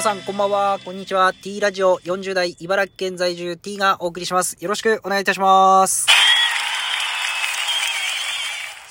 皆さんこんばんは、こんにちは。T ラジオ40代茨城県在住 T がお送りします。よろしくお願いいたします。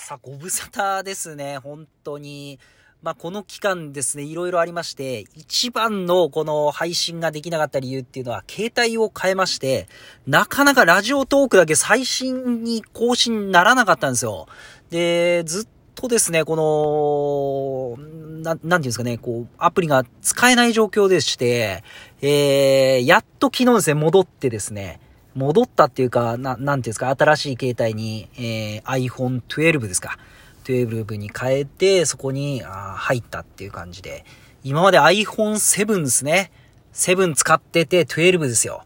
さあ、ご無沙汰ですね、本当に。まあ、この期間ですね、いろいろありまして、一番のこの配信ができなかった理由っていうのは、携帯を変えまして、なかなかラジオトークだけ最新に更新ならなかったんですよ。で、ずっとですね、この、な、なんていうんですかね、こう、アプリが使えない状況でして、えー、やっと昨日ですね、戻ってですね、戻ったっていうか、な、なんていうんですか、新しい携帯に、えー、iPhone 12ですか。12に変えて、そこにあ入ったっていう感じで、今まで iPhone7 ですね。7使ってて12ですよ。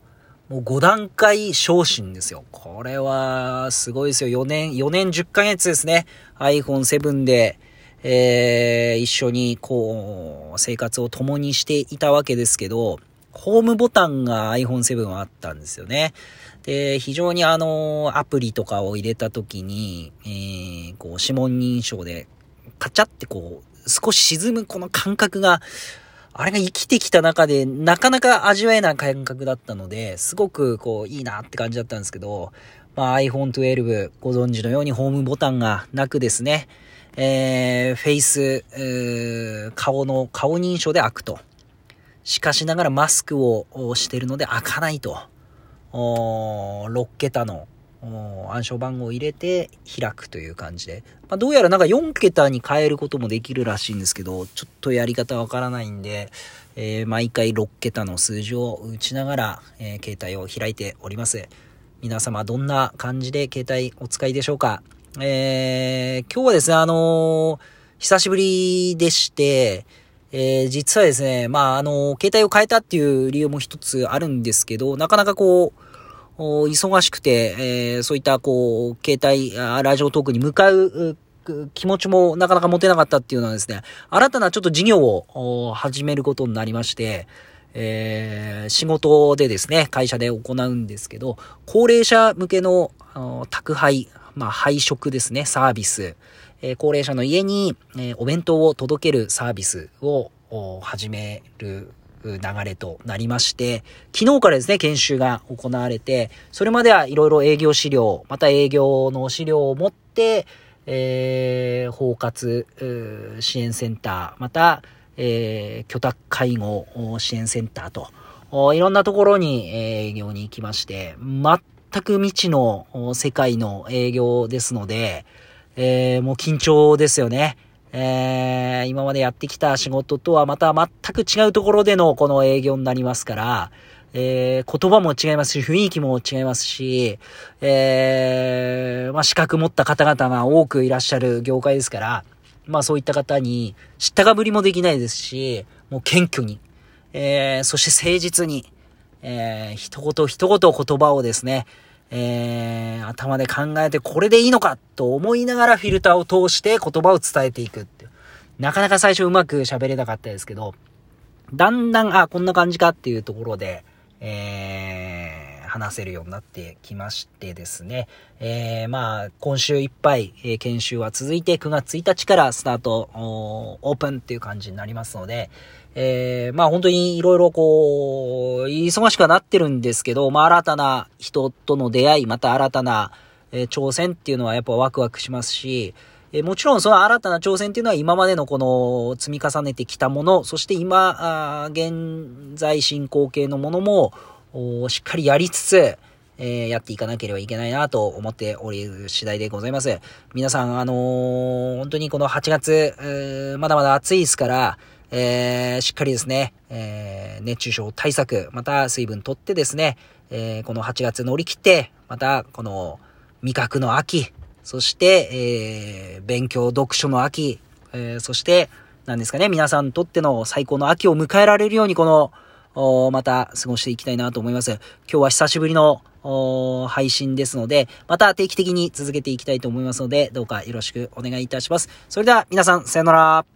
もう5段階昇進ですよ。これは、すごいですよ。4年、4年10ヶ月ですね。iPhone7 で、えー、一緒に、こう、生活を共にしていたわけですけど、ホームボタンが iPhone7 はあったんですよね。で、非常にあの、アプリとかを入れた時に、えー、こう、指紋認証で、カチャってこう、少し沈むこの感覚が、あれが生きてきた中で、なかなか味わえない感覚だったので、すごくこう、いいなって感じだったんですけど、まあ iPhone 12ご存知のようにホームボタンがなくですね、えー、フェイス、顔の、顔認証で開くと。しかしながらマスクをしてるので開かないと。6桁の暗証番号を入れて開くという感じで。まあ、どうやらなんか4桁に変えることもできるらしいんですけど、ちょっとやり方わからないんで、えー、毎回6桁の数字を打ちながら、えー、携帯を開いております。皆様どんな感じで携帯お使いでしょうか？えー、今日はですね、あの久しぶりでして、えー、実はですね、まあ、あの、携帯を変えたっていう理由も一つあるんですけど、なかなかこう、忙しくて、えー、そういったこう、携帯、ラジオトークに向かう気持ちもなかなか持てなかったっていうのはですね、新たなちょっと事業を始めることになりまして、えー、仕事でですね、会社で行うんですけど、高齢者向けの宅配、まあ配食ですね、サービス、え高齢者の家に、えお弁当を届けるサービスを始める流れとなりまして、昨日からですね、研修が行われて、それまではいろいろ営業資料、また営業の資料を持って、えー、包括支援センター、また、えー、居宅介護支援センターと、いろんなところに営業に行きまして、全く未知の世界の営業ですので、えー、もう緊張ですよね。えー、今までやってきた仕事とはまた全く違うところでのこの営業になりますから、えー、言葉も違いますし、雰囲気も違いますし、えー、まあ、資格持った方々が多くいらっしゃる業界ですから、まあそういった方に知ったかぶりもできないですし、もう謙虚に、えー、そして誠実に、えー、一言一言言葉をですね、えー、頭で考えてこれでいいのかと思いながらフィルターを通して言葉を伝えていくってなかなか最初うまく喋れなかったですけど、だんだん、あ、こんな感じかっていうところで、えー、話せるようになってきましてですね。えー、まあ、今週いっぱい、えー、研修は続いて9月1日からスタート、オープンっていう感じになりますので、えー、まあ本当にいろいろこう、忙しくはなってるんですけど、まあ新たな人との出会い、また新たな、えー、挑戦っていうのはやっぱワクワクしますし、えー、もちろんその新たな挑戦っていうのは今までのこの積み重ねてきたもの、そして今、あ現在進行形のものも、しっかりやりつつ、えー、やっていかなければいけないなと思っておる次第でございます。皆さん、あのー、本当にこの8月、まだまだ暑いですから、えー、しっかりですね、えー、熱中症対策、また水分とってですね、えー、この8月乗り切って、またこの味覚の秋、そして、えー、勉強読書の秋、えー、そして、何ですかね、皆さんにとっての最高の秋を迎えられるように、この、また過ごしていきたいなと思います。今日は久しぶりの配信ですので、また定期的に続けていきたいと思いますので、どうかよろしくお願いいたします。それでは皆さん、さよなら。